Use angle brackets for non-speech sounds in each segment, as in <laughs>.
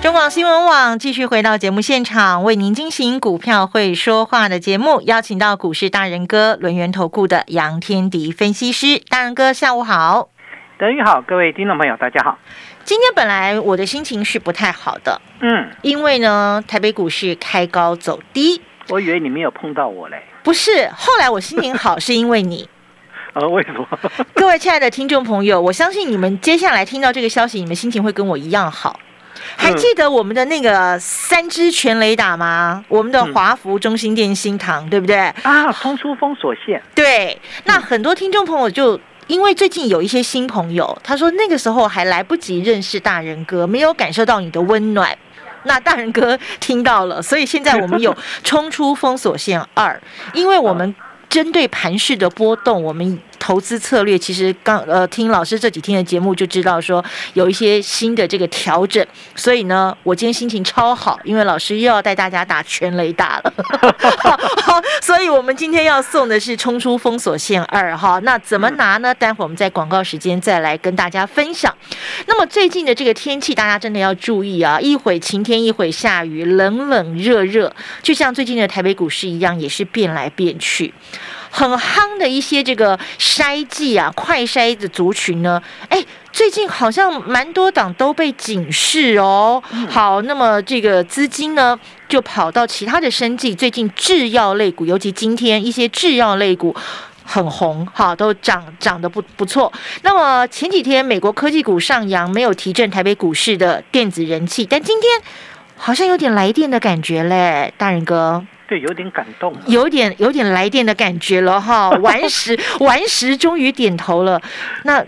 中广新闻网继续回到节目现场，为您进行股票会说话的节目，邀请到股市大人哥轮源投顾的杨天迪分析师，大人哥下午好，德宇好，各位听众朋友大家好。今天本来我的心情是不太好的，嗯，因为呢台北股市开高走低，我以为你没有碰到我嘞，不是，后来我心情好是因为你。<laughs> 呃，为什么？<laughs> 各位亲爱的听众朋友，我相信你们接下来听到这个消息，你们心情会跟我一样好。还记得我们的那个三支全雷打吗？我们的华福、中心电、新唐，对不对？啊，冲出封锁线。对，那很多听众朋友就因为最近有一些新朋友，他说那个时候还来不及认识大人哥，没有感受到你的温暖。那大人哥听到了，所以现在我们有冲出封锁线二，因为我们针对盘势的波动，我们。投资策略其实刚呃听老师这几天的节目就知道说有一些新的这个调整，所以呢我今天心情超好，因为老师又要带大家打全雷打了，<laughs> 所以我们今天要送的是冲出封锁线二哈，那怎么拿呢？待会儿我们在广告时间再来跟大家分享。那么最近的这个天气大家真的要注意啊，一会晴天一会下雨，冷冷热热，就像最近的台北股市一样，也是变来变去。很夯的一些这个筛剂啊，快筛的族群呢，哎，最近好像蛮多档都被警示哦。好，那么这个资金呢，就跑到其他的生计，最近制药类股，尤其今天一些制药类股很红，哈，都涨涨得不不错。那么前几天美国科技股上扬，没有提振台北股市的电子人气，但今天好像有点来电的感觉嘞，大人哥。对，有点感动，有点有点来电的感觉了哈。<laughs> 顽石顽石终于点头了，那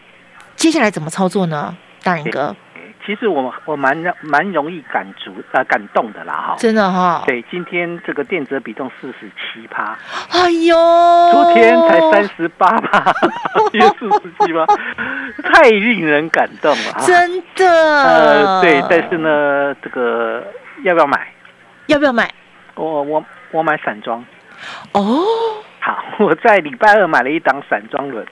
接下来怎么操作呢？大人哥，其实我我蛮蛮容易感足呃感动的啦哈。真的哈。对，今天这个电子比重四十七趴，哎呦，昨天才三十八趴，<laughs> 今天四十七趴，太令人感动了。真的。呃，对，但是呢，这个要不要买？要不要买？我我。我买散装，哦，好，<laughs> 我在礼拜二买了一档散装轮，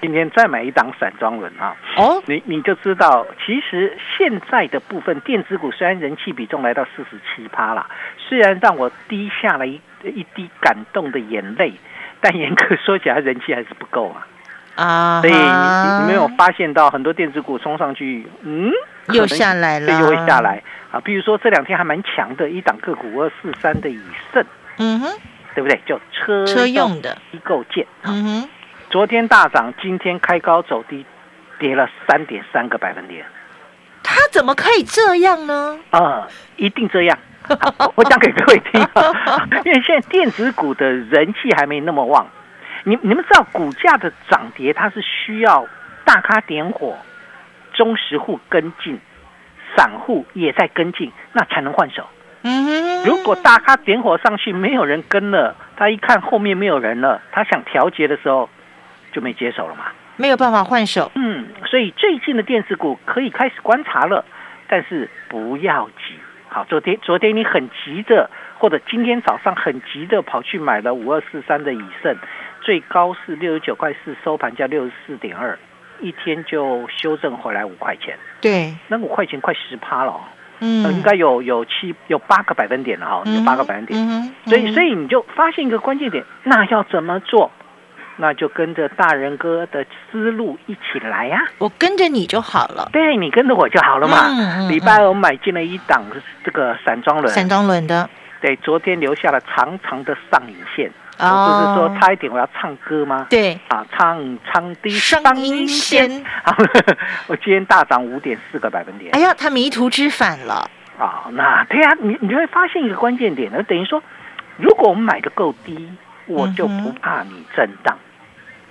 今天再买一档散装轮啊，哦，你你就知道，其实现在的部分电子股虽然人气比重来到四十七趴了，虽然让我滴下了一一滴感动的眼泪，但严格说起来，人气还是不够啊，啊，所以你没有发现到很多电子股冲上去，嗯，又下来了，又会下来。啊，比如说这两天还蛮强的一档个股二四三的以盛，嗯哼，对不对？就车车用的机构件，嗯哼，昨天大涨，今天开高走低，跌了三点三个百分点。他怎么可以这样呢？啊，一定这样。我讲给各位听，<laughs> 因为现在电子股的人气还没那么旺。你你们知道股价的涨跌，它是需要大咖点火，中实户跟进。散户也在跟进，那才能换手。嗯，如果大咖点火上去，没有人跟了，他一看后面没有人了，他想调节的时候就没接手了嘛，没有办法换手。嗯，所以最近的电子股可以开始观察了，但是不要急。好，昨天昨天你很急的，或者今天早上很急的跑去买了五二四三的以盛，最高是六十九块四，收盘价六十四点二。一天就修正回来五块钱，对，那五块钱快十趴了，嗯，应该有有七有八个百分点了哈，有八个百分点，所以所以你就发现一个关键点，那要怎么做？那就跟着大人哥的思路一起来呀，我跟着你就好了，对你跟着我就好了嘛。礼拜我买进了一档这个散装轮，散装轮的，对，昨天留下了长长的上影线。我不是说差一点我要唱歌吗？对啊，唱唱低声音仙。我今天大涨五点四个百分点。哎呀，他迷途知返了啊！那对呀，你你就会发现一个关键点，呢等于说，如果我们买的够低，我就不怕你震荡。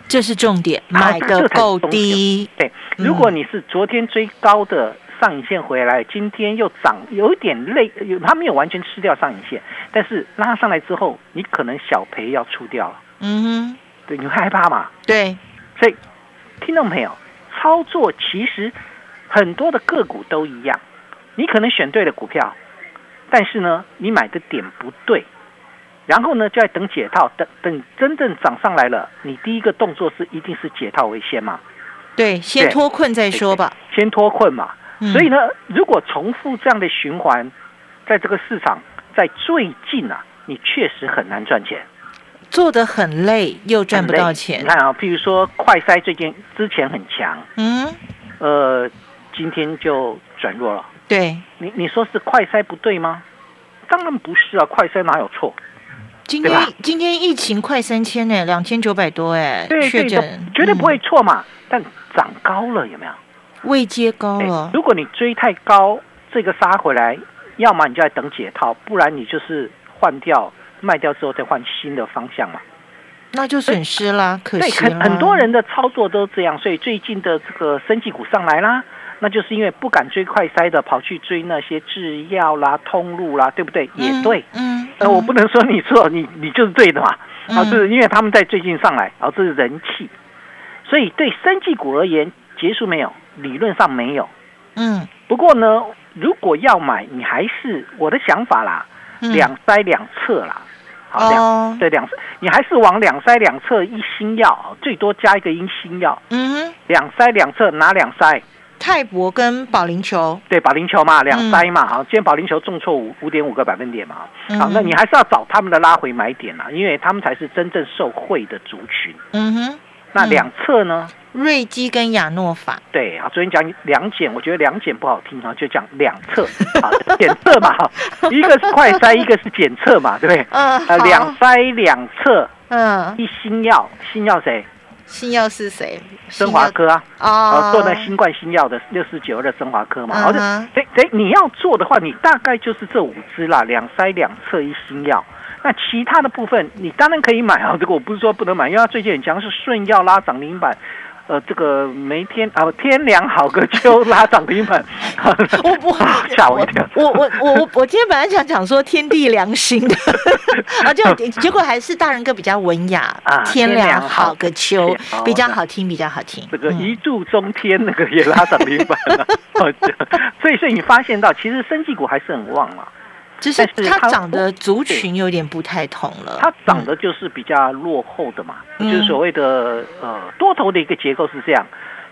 这是重点，买的够低。对，如果你是昨天追高的上影线回来，今天又涨，有一点累，有它没有完全吃掉上影线，但是拉上来之后，你可能小赔要出掉了，嗯哼，对，你会害怕嘛？对，所以听众朋友，操作其实很多的个股都一样，你可能选对了股票，但是呢，你买的点不对，然后呢，就在等解套，等等真正涨上来了，你第一个动作是一定是解套为先嘛，对，先脱困再说吧。先脱困嘛。嗯所以呢，如果重复这样的循环，在这个市场在最近啊，你确实很难赚钱，做的很累，又赚不到钱你。看啊，譬如说快筛最近之前很强，嗯，呃，今天就转弱了。对，你你说是快筛不对吗？当然不是啊，快筛哪有错？今天今天疫情快三千呢，两千九百多哎，确诊，绝对不会嗯错嘛。但涨高了有没有？位阶高哎了。如果你追太高，这个杀回来，要么你就在等解套，不然你就是换掉卖掉之后再换新的方向嘛。那就损失啦，可，惜对很很多人的操作都这样，所以最近的这个生技股上来啦，那就是因为不敢追快筛的，跑去追那些制药啦、通路啦，对不对？也嗯对。嗯，呃，我不能说你错，你你就是对的嘛。嗯啊，是因为他们在最近上来，啊，这是人气，所以对生技股而言，结束没有？理论上没有。嗯。不过呢，如果要买，你还是我的想法啦，嗯。两筛两测啦。好，两哦，对两，你还是往两筛两测一新药，最多加一个一新药，嗯哼，两筛两测哪两筛？泰博跟保龄球，对，保龄球嘛，两筛嘛，好，今天保龄球重挫五五点五个百分点嘛，好，嗯。那你还是要找他们的拉回买点啦，因为他们才是真正受惠的族群。嗯哼，嗯那两侧呢？瑞基跟亚诺法，对啊，昨天讲两检，我觉得两检不好听啊，就讲两侧 <laughs> 啊，检测嘛，<laughs> 哈一个是快筛，<laughs> 一个是检测嘛，对不对？嗯，呃，两筛两测嗯，一新药，新药谁？新药是谁？生华科啊，哦啊，，做那新冠新药的六四九二的生华科嘛，嗯好的哼，所以所以你要做的话，你大概就是这五支啦，两筛两测一新药。那其他的部分，你当然可以买啊，<laughs> 这个我不是说不能买，因为它最近很强，是顺药拉涨停板。呃，这个没天啊，天凉好个秋拉涨停板，<laughs> 我我 <laughs> 吓我一跳。我我我我我今天本来想讲说天地良心的，啊，结果结果还是大人哥比较文雅，啊天天凉凉好好个个秋秋比较好听，比较好听。这个嗯一柱中天那个也拉涨停板了，所以所以你发现到，其实生技股还是很旺嘛，只是它它长的族群有点不太同了。它长的就是比较落后的嘛，嗯就是所谓的呃多头的一个结构是这样，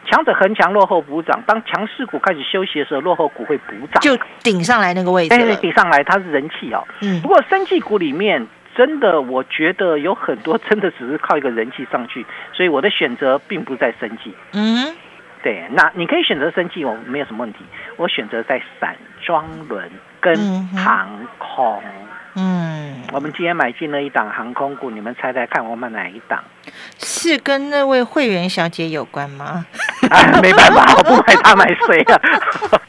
强者恒强，落后补涨。当强势股开始休息的时候，落后股会补涨，就顶上来那个位置。顶上来，它是人气哦。嗯不过生技股里面。真的，我觉得有很多真的只是靠一个人气上去，所以我的选择并不在生技。嗯对，那你可以选择生计，我没有什么问题。我选择在散装轮跟航空。嗯，我们今天买进了一档航空股，你们猜猜看，我买哪一档？是跟那位会员小姐有关吗？哎，没办法，我不买他买谁啊？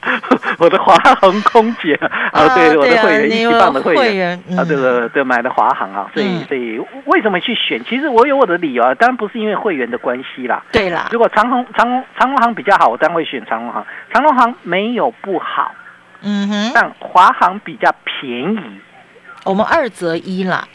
<laughs> 我的华航空姐 <laughs> 啊，对，我的会员一级棒的会员。员啊，这个对买的华航啊，所以嗯所以为什么去选？其实我有我的理由啊，当然不是因为会员的关系啦。对啦如，果长虹长虹长虹航比较好，我当然会选长虹航。长虹航没有不好，嗯哼，但华航比较便宜。我们二择一啦。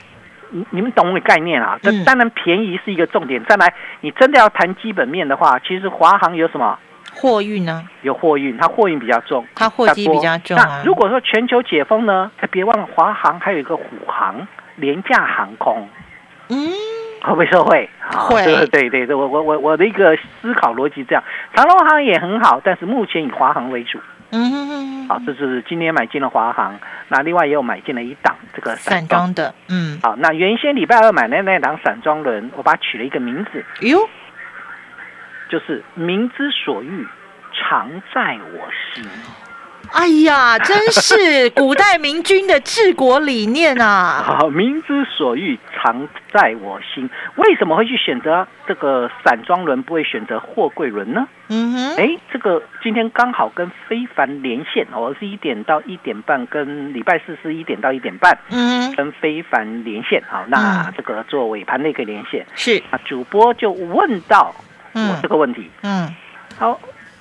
你你们懂我的概念啊？这嗯当然便宜是一个重点。再来，你真的要谈基本面的话，其实华航有什么？货运呢？有货运，它货运比较重，它货机比较重啊那。如果说全球解封呢，哎别忘了华航还有一个虎航廉价航空，嗯，会不会受惠？好会对对对对，我我我我的一个思考逻辑这样，长龙航也很好，但是目前以华航为主。嗯哼哼好，这是今年买进了华航，那另外也有买进了一档这个散。装的，嗯，好，那原先礼拜二买的那档散装轮，我把它取了一个名字，哟，就是民之所欲，常在我心。哎呀，真是古代明君的治国理念啊！<laughs> 好，民之所欲，常在我心。为什么会去选择这个散装轮，不会选择货柜轮呢？嗯哼，哎，这个今天刚好跟非凡连线，哦，是一点到一点半，跟礼拜四是一点到一点半，嗯，跟非凡连线。好，那嗯这个做尾盘的一个连线，是，那主播就问到我嗯这个问题。嗯好，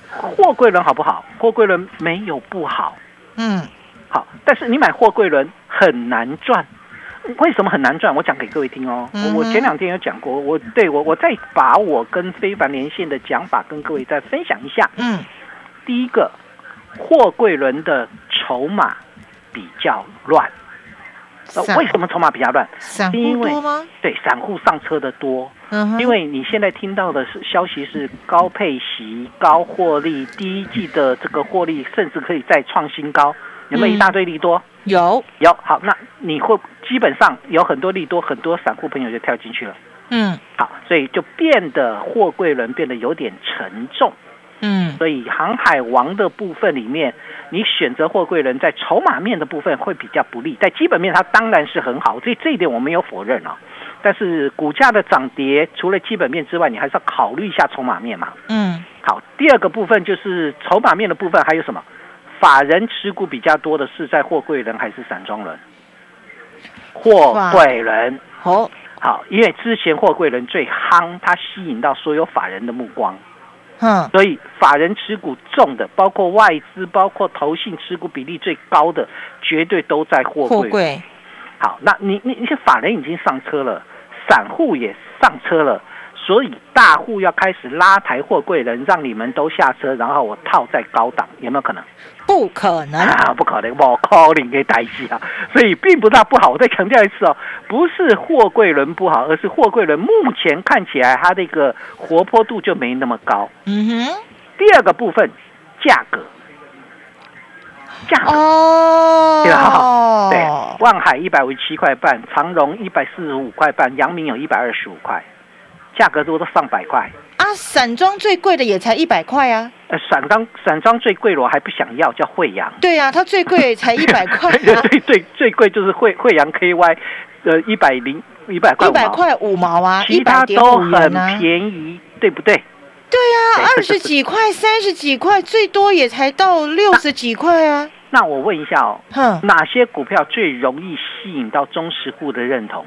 货柜轮好不好？货柜轮没有不好，嗯，好，但是你买货柜轮很难赚。为什么很难赚？我讲给各位听哦。嗯我前两天有讲过，我对我我再把我跟非凡连线的讲法跟各位再分享一下。嗯，第一个，货柜轮的筹码比较乱。呃散为什么筹码比较乱？散户因为多吗？对，散户上车的多，嗯，因为你现在听到的是消息是高配息、高获利，第一季的这个获利甚至可以再创新高，有没有一大堆利多？有，有。好，那你会基本上有很多利多，很多散户朋友就跳进去了。嗯好，所以就变得货柜轮变得有点沉重。嗯所以航海王的部分里面，你选择货柜轮在筹码面的部分会比较不利，在基本面它当然是很好，所以这一点我没有否认啊。但是股价的涨跌，除了基本面之外，你还是要考虑一下筹码面嘛。嗯好，第二个部分就是筹码面的部分，还有什么？法人持股比较多的是在货柜人还是散装人？货柜人。好，好，因为之前货柜人最夯，它吸引到所有法人的目光。嗯，所以法人持股重的，包括外资，包括投信持股比例最高的，绝对都在货柜。货柜，好，那你你你些法人已经上车了，散户也上车了，所以大户要开始拉抬货柜人，让你们都下车，然后我套在高档，有没有可能？不可能，啊，不可能，我 calling 给代替啊！所以并不大不好。我再强调一次哦，不是货柜轮不好，而是货柜轮目前看起来它的一个活泼度就没那么高。嗯哼，第二个部分，价格，价格。哦，对吧？对，万海一百五十七块半，长荣一百四十五块半，阳明有一百二十五块，价格多都上百块。啊，散装最贵的也才一百块啊，呃，散装散装最贵了，我还不想要，叫惠阳。对呀、啊，它最贵才一百块 <laughs> 对，最最最贵就是惠惠阳 KY，呃，一百零一百块一，百块五毛啊，一其他百都很便宜，对不对？对啊，<laughs> 二十几块、<laughs> 三十几块，最多也才到六十几块啊，那我问一下哦，哼，哪些股票最容易吸引到中实户的认同？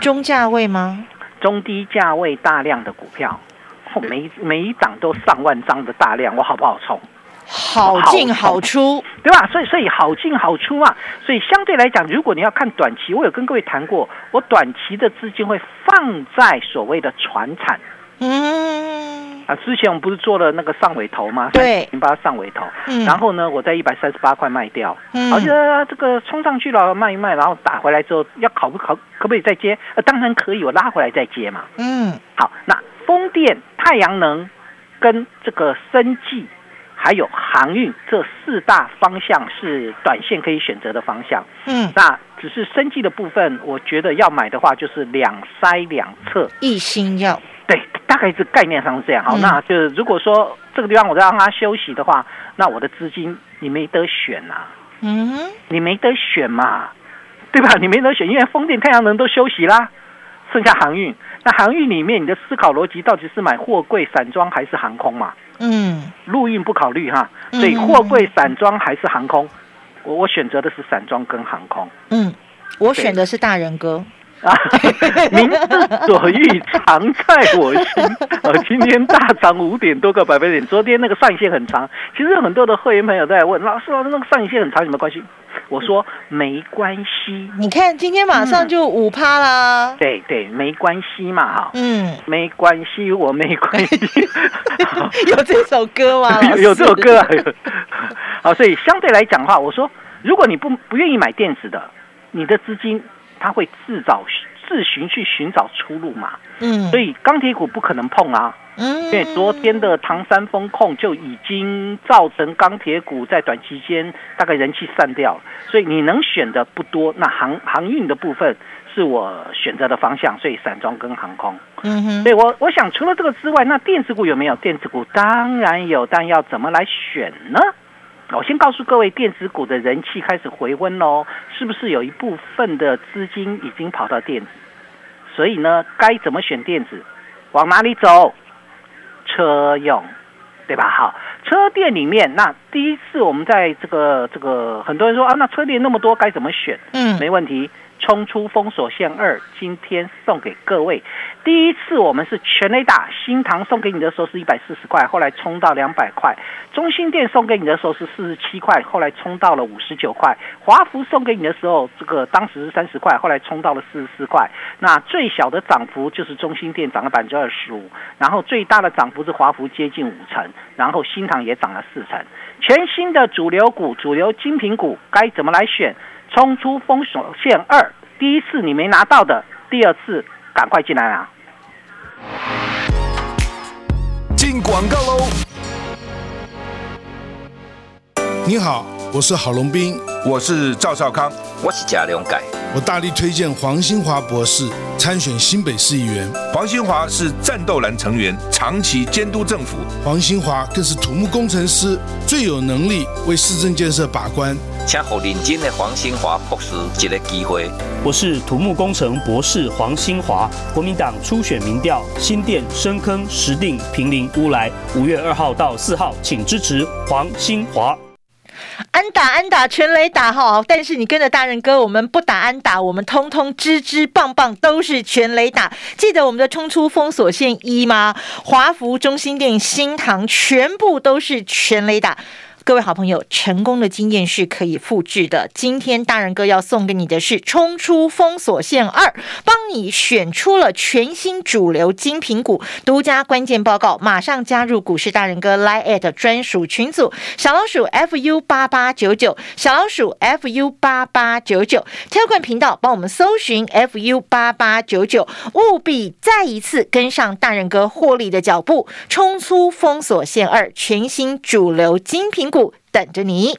中价位吗？中低价位大量的股票，哦每每一档都上万张的大量，我好不好冲？好进好出，对吧？所以所以好进好出嘛。所以相对来讲，如果你要看短期，我有跟各位谈过，我短期的资金会放在所谓的船产嗯啊。之前我们不是做了那个上尾头吗？对零八上尾头。嗯，然后呢，我在一百三十八块卖掉，嗯好，像这个冲上去了，卖一卖，然后打回来之后，要考不考，可不可以再接？呃，当然可以，我拉回来再接嘛。嗯好，那风电、太阳能跟这个生技，还有航运这四大方向是短线可以选择的方向。嗯，那只是生技的部分，我觉得要买的话就是两筛两测，一心要，对，大概是概念上是这样。好，嗯。那就是如果说这个地方我让它休息的话，那我的资金你没得选呐、嗯，你没得选嘛，对吧？<laughs> 你没得选，因为风电、太阳能都休息啦，剩下航运。那航运里面，你的思考逻辑到底是买货柜、散装还是航空嘛？嗯。陆运不考虑哈，嗯。所以货柜、散装还是航空，我我选择的是散装跟航空。嗯，我选的是大人哥，啊。<laughs> 民之所欲，常在我心。呃，今天大涨五点多个百分点，昨天那个上影线很长。其实有很多的会员朋友在问老师，老师那个上影线很长有没有关系？我说没关系，你看今天马上就五趴啦，对对，没关系嘛哈。嗯，没关系，我没关系。<laughs> 有这首歌吗？<laughs> 有有这首歌啊好，所以相对来讲的话，我说，如果你不不愿意买电子的，你的资金它会自找自寻去寻找出路嘛。嗯，所以钢铁股不可能碰啊，嗯，因为昨天的唐山风控就已经造成钢铁股在短期间大概人气散掉，所以你能选的不多。那航航运的部分是我选择的方向，所以散装跟航空。嗯哼，对我，我想除了这个之外，那电子股有没有？电子股当然有，但要怎么来选呢？我先告诉各位，电子股的人气开始回温喽，是不是有一部分的资金已经跑到电子？所以呢，该怎么选电子？往哪里走？车用，对吧？好，车店里面，那第一次我们在这个这个很多人说啊，那车店那么多该怎么选？嗯，没问题，冲出封锁线二，今天送给各位。第一次我们是全雷打，新塘送给你的时候是一百四十块，后来冲到两百块；中心店送给你的时候是四十七块，后来冲到了五十九块；华福送给你的时候，这个当时是三十块，后来冲到了四十四块。那最小的涨幅就是中心店涨了百分之二十五，然后最大的涨幅是华福接近五成，然后新塘也涨了四成。全新的主流股、主流精品股该怎么来选？冲出封锁线二，第一次你没拿到的，第二次赶快进来拿。进广告喽！你好，我是郝龙斌，我是赵少康，我是贾良改。我大力推荐黄兴华博士参选新北市议员。黄兴华是战斗蓝成员，长期监督政府。黄兴华更是土木工程师，最有能力为市政建设把关。请给认真的黄兴华博士一个机会。我是土木工程博士黄兴华，国民党初选民调新店深坑石碇平林乌来，五月二号到四号，请支持黄兴华。安打安打全雷打哈，但是你跟着大人哥，我们不打安打，我们通通支支棒棒都是全雷打。记得我们的冲出封锁线一吗？华福、中心店、新塘全部都是全雷打。各位好朋友，成功的经验是可以复制的。今天大人哥要送给你的是冲出封锁线二，你选出了全新主流精品股，独家关键报告，马上加入股市大人哥 Line at 专属群组，小老鼠 fu 八八九九，小老鼠 fu 八八九九，条款频道帮我们搜寻 fu 八八九九，务必再一次跟上大人哥获利的脚步，冲出封锁线二，全新主流精品股。等着你。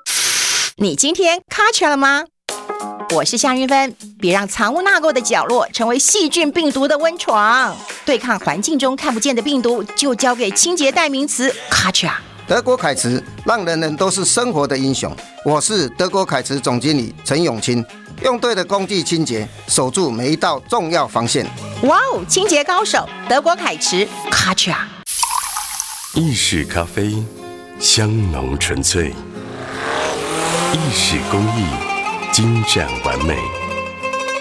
你今天卡起了吗？我是夏云芬，别让藏污纳垢的角落成为细菌病毒的温床。对抗环境中看不见的病毒，就交给清洁代名词卡恰。德国凯驰，让人人都是生活的英雄。我是德国凯驰总经理陈永清，用对的工具清洁，守住每一道重要防线。哇哦，清洁高手，德国凯驰卡恰。意式咖啡，香浓纯粹。意式工艺精湛完美，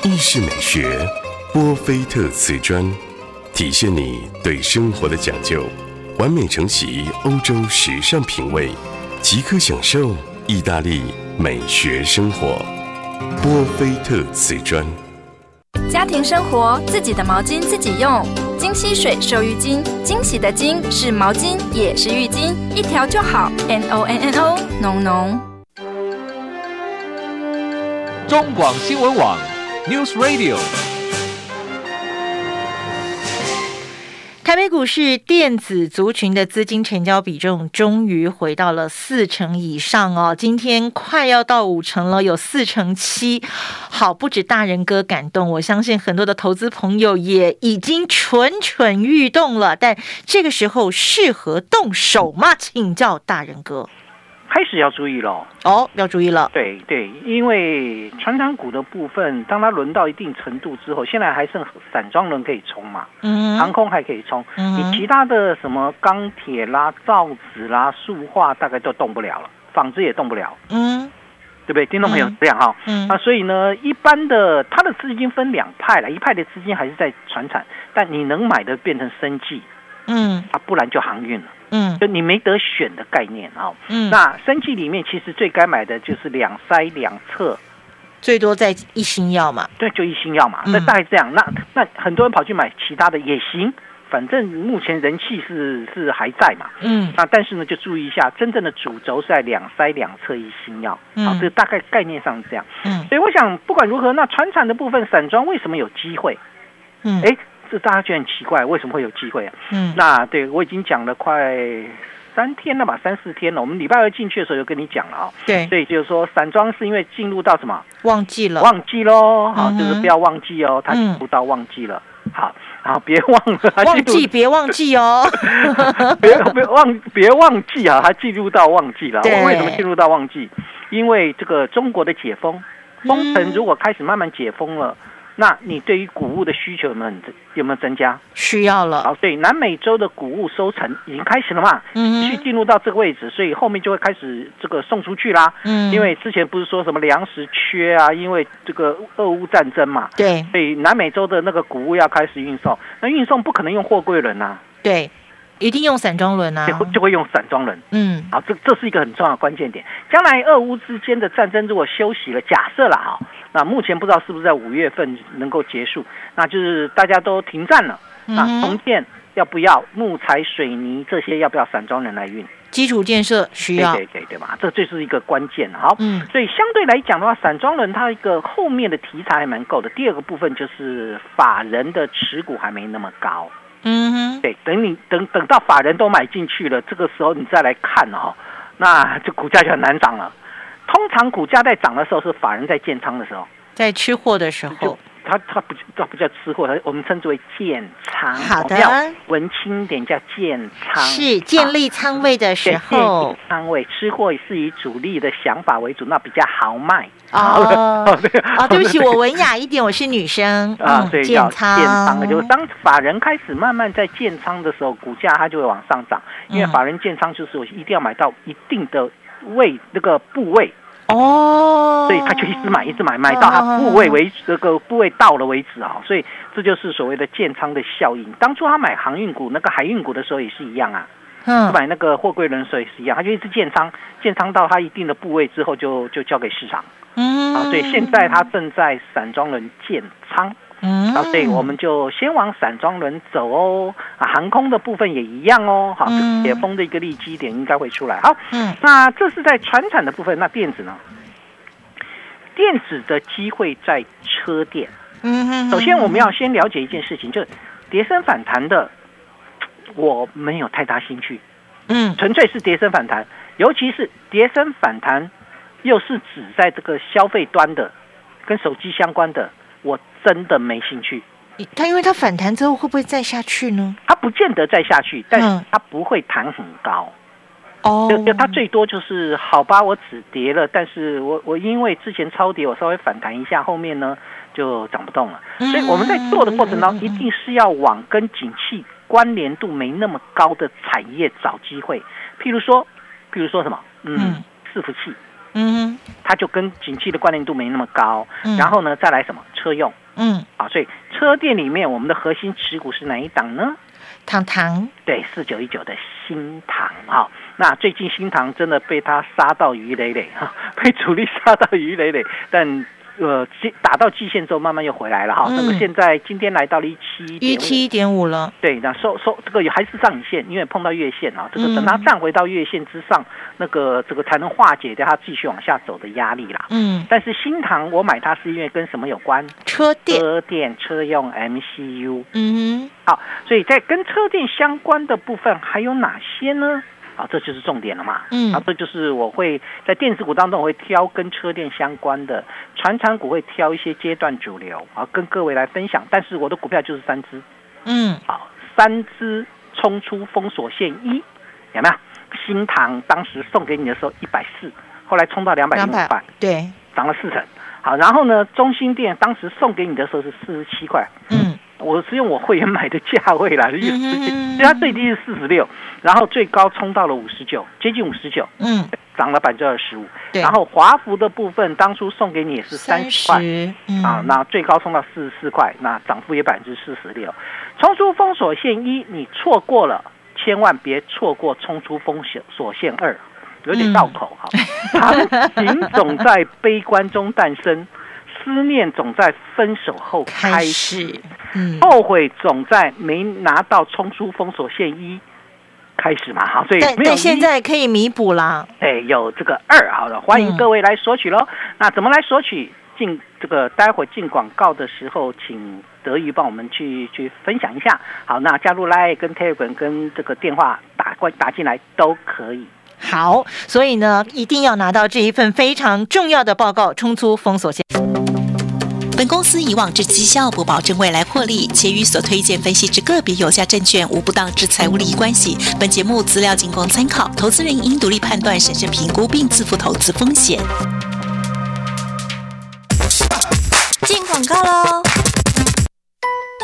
意式美学，波菲特瓷砖，体现你对生活的讲究，完美承袭欧洲时尚品味，即刻享受意大利美学生活。波菲特瓷砖，家庭生活自己的毛巾自己用，金溪水收浴巾，惊喜的金是毛巾也是浴巾，一条就好，N O N N O，浓浓。中广新闻网，News Radio。台北股市电子族群的资金成交比重终于回到了四成以上哦，今天快要到五成了，有四成七。好，不止大人哥感动，我相信很多的投资朋友也已经蠢蠢欲动了。但这个时候适合动手吗？请教大人哥。开始要注意了哦，要注意了。对对，因为船长股的部分，当它轮到一定程度之后，现在还剩散装轮可以冲嘛？嗯，航空还可以冲。嗯，你其他的什么钢铁啦、造纸啦、塑化，大概都动不了了，纺织也动不了。嗯，对不对？听众朋友这样哈。嗯。那所以呢，一般的它的资金分两派了，一派的资金还是在船产，但你能买的变成生计。嗯。啊，不然就航运了。嗯，就你没得选的概念啊。嗯，那生计里面其实最该买的就是两筛两测，最多在一星药嘛。对，就一星药嘛。那大概这样，那那很多人跑去买其他的也行，反正目前人气是是还在嘛。嗯，那但是呢，就注意一下，真正的主轴是在两筛两测一星药。好，这大概概念上是这样。嗯，所以我想不管如何，那船产的部分散装为什么有机会？嗯，哎。这大家觉得很奇怪，为什么会有机会啊？嗯，那对我已经讲了快三天了吧，三四天了。我们礼拜二进去的时候就跟你讲了啊、对，所以就是说散装是因为进入到什么忘记了，旺季喽，好，嗯就是不要忘记哦，它进入到旺季了。好，然后别忘了，它忘记别忘记哦。<laughs> 别别忘别忘记啊，它进入到旺季了。我为什么进入到旺季？因为这个中国的解封，封城如果开始慢慢解封了，那你对于谷物的需求有没有没有增加？需要了，好，对南美洲的谷物收成已经开始了嘛，嗯哼，去进入到这个位置，所以后面就会开始这个送出去啦。嗯，因为之前不是说什么粮食缺啊，因为这个俄乌战争嘛，对。所以南美洲的那个谷物要开始运送，那运送不可能用货柜轮啊，对，一定用散装轮啊就，会就会用散装轮。嗯，好，这这是一个很重要的关键点。将来俄乌之间的战争如果休息了，假设了哈，那目前不知道是不是在五月份能够结束，那就是大家都停战了，那重建要不要木材、水泥这些要不要散装人来运？基础建设需要，对对对对吧？这这是一个关键。好，嗯所以相对来讲的话，散装轮它一个后面的题材还蛮够的。第二个部分就是法人的持股还没那么高。嗯哼，对，等你等等到法人都买进去了，这个时候你再来看哦，那这股价就很难涨了。通常股价在涨的时候是法人在建仓的时候，在吃货的时候，它它不它不叫吃货，它我们称之为建仓。好的文青点叫建仓，是建立仓位的时候对，仓位，吃货是以主力的想法为主，那比较豪迈。<laughs> 哦对啊，对不起，我文雅一点，我是女生，啊，嗯所以叫建仓，建仓，就是当法人开始慢慢在建仓的时候，股价它就会往上涨，因为嗯法人建仓就是我一定要买到一定的位那个部位，哦，所以他就一直买一直买，买到他部位为这个部位到了为止啊，所以这就是所谓的建仓的效应。当初他买航运股那个海运股的时候也是一样啊，嗯，买那个货柜轮水也是一样，他就一直建仓，建仓到他一定的部位之后就就交给市场。嗯，啊，所以现在他正在散装轮建仓，嗯，啊，所以我们就先往散装轮走哦。啊，航空的部分也一样哦。好，解封的一个利基点应该会出来。好，嗯，那这是在船产的部分，那电子呢？电子的机会在车电。嗯哼，首先，我们要先了解一件事情，就是跌升反弹的，我没有太大兴趣。嗯，纯粹是跌升反弹，尤其是跌升反弹，又是指在这个消费端的，跟手机相关的，我真的没兴趣。它因为它反弹之后会不会再下去呢？它不见得再下去，但嗯是它不会弹很高。哦，就就它最多就是好吧，我止跌了，但是我我因为之前超跌，我稍微反弹一下，后面呢就涨不动了。嗯所以我们在做的过程当中，一定是要往跟景气关联度没那么高的产业找机会。譬如说，譬如说什么，嗯嗯，伺服器，嗯它就跟景气的关联度没那么高。嗯然后呢，再来什么车用嗯，啊？所以车店里面我们的核心持股是哪一档呢？糖糖，对，四九一九的新唐哈、那最近新塘真的被它杀到鱼累累哈，被主力杀到鱼累累，但呃，季打到季线之后慢慢又回来了哈。嗯那么现在今天来到了一七一七一点五了，对，那收收这个还是上影线，因为碰到月线啊，这个嗯等它站回到月线之上，那个这个才能化解掉它继续往下走的压力啦。嗯，但是新塘我买它是因为跟什么有关？车电，车电车用 MCU。嗯好，所以在跟车电相关的部分还有哪些呢？啊，这就是重点了嘛。嗯啊，这就是我会在电子股当中我会挑跟车电相关的，船产股会挑一些阶段主流啊，跟各位来分享。但是我的股票就是三只，嗯啊，三只冲出封锁线一，有没有？新塘当时送给你的时候一百四，后来冲到两百两百零五块，对，涨了四成。好，然后呢，中心店当时送给你的时候是四十七块，嗯我是用我会员买的价位啦，意思嗯哼所以它最低是四十六，然后最高冲到了五十九，接近五十九，嗯，涨了百分之二十五。然后华孚的部分当初送给你也是三三十块。嗯啊，那最高冲到四十四块，那涨幅也百分之四十六。冲出封锁线一，你错过了，千万别错过冲出封锁锁线二，有点绕口哈。<laughs> 行情总在悲观中诞生，思念总在分手后开开始始，，嗯，后悔总在没拿到冲出封锁线一开始嘛，哈，所以但没有现在可以弥补啦，哎，有这个二，好的，欢迎嗯各位来索取喽。那怎么来索取？进这个待会进广告的时候，请德瑜帮我们去去分享一下。好，那加入 Line 跟 Telegram 跟这个电话打过打进来都可以。好，所以呢，一定要拿到这一份非常重要的报告，冲出封锁线。本公司以往之绩效不保证未来获利，且与所推荐分析之个别有价证券无不当之财务利益关系。本节目资料仅供参考，投资人应独立判断、审慎评估并自负投资风险。进广告喽！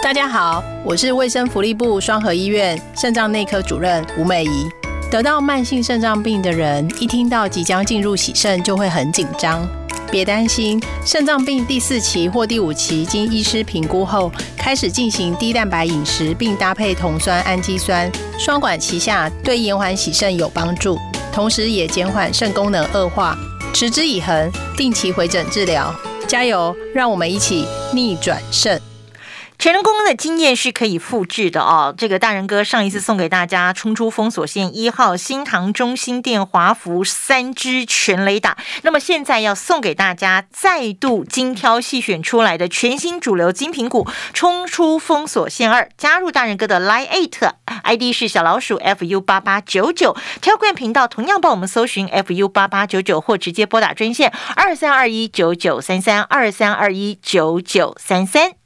大家好，我是卫生福利部双河医院肾脏内科主任吴美仪。得到慢性肾脏病的人，一听到即将进入洗肾，就会很紧张。别担心，肾脏病第四期或第五期，经医师评估后，开始进行低蛋白饮食，并搭配酮酸氨基酸，双管齐下，对延缓洗肾有帮助，同时也减缓肾功能恶化。持之以恒，定期回诊治疗，加油！让我们一起逆转肾。全人公的经验是可以复制的哦。这个大人哥上一次送给大家冲出封锁线一号新塘中心店华福三支全雷打，那么现在要送给大家再度精挑细选出来的全新主流精品股冲出封锁线二，加入大人哥的 Line Eight ID 是小老鼠 fu 八八九九，挑冠频道同样帮我们搜寻 fu 八八九九或直接拨打专线二三二一九九三三二三二一九九三三。